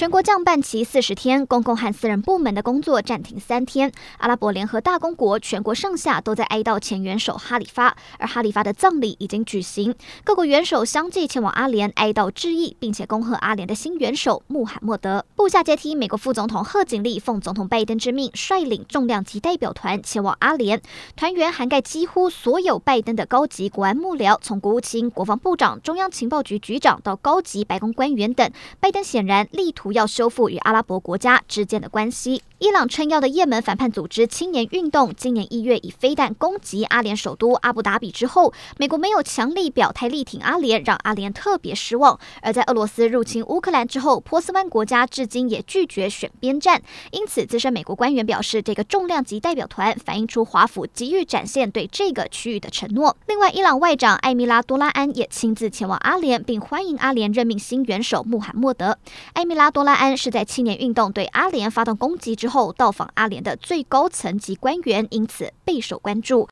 全国降半旗四十天，公共和私人部门的工作暂停三天。阿拉伯联合大公国全国上下都在哀悼前元首哈里发，而哈里发的葬礼已经举行，各国元首相继前往阿联哀悼致意，并且恭贺阿联的新元首穆罕默德。部下接替美国副总统贺锦丽奉总统拜登之命，率领重量级代表团前往阿联，团员涵盖几乎所有拜登的高级国安幕僚，从国务卿、国防部长、中央情报局局长到高级白宫官员等。拜登显然力图要修复与阿拉伯国家之间的关系。伊朗撑腰的也门反叛组织青年运动今年一月以飞弹攻击阿联首都阿布达比之后，美国没有强力表态力挺阿联，让阿联特别失望。而在俄罗斯入侵乌克兰之后，波斯湾国家至今也拒绝选边站。因此，资深美国官员表示，这个重量级代表团反映出华府急于展现对这个区域的承诺。另外，伊朗外长艾米拉多拉安也亲自前往阿联，并欢迎阿联任命新元首穆罕默德。艾米拉多拉安是在青年运动对阿联发动攻击之后到访阿联的最高层级官员，因此备受关注。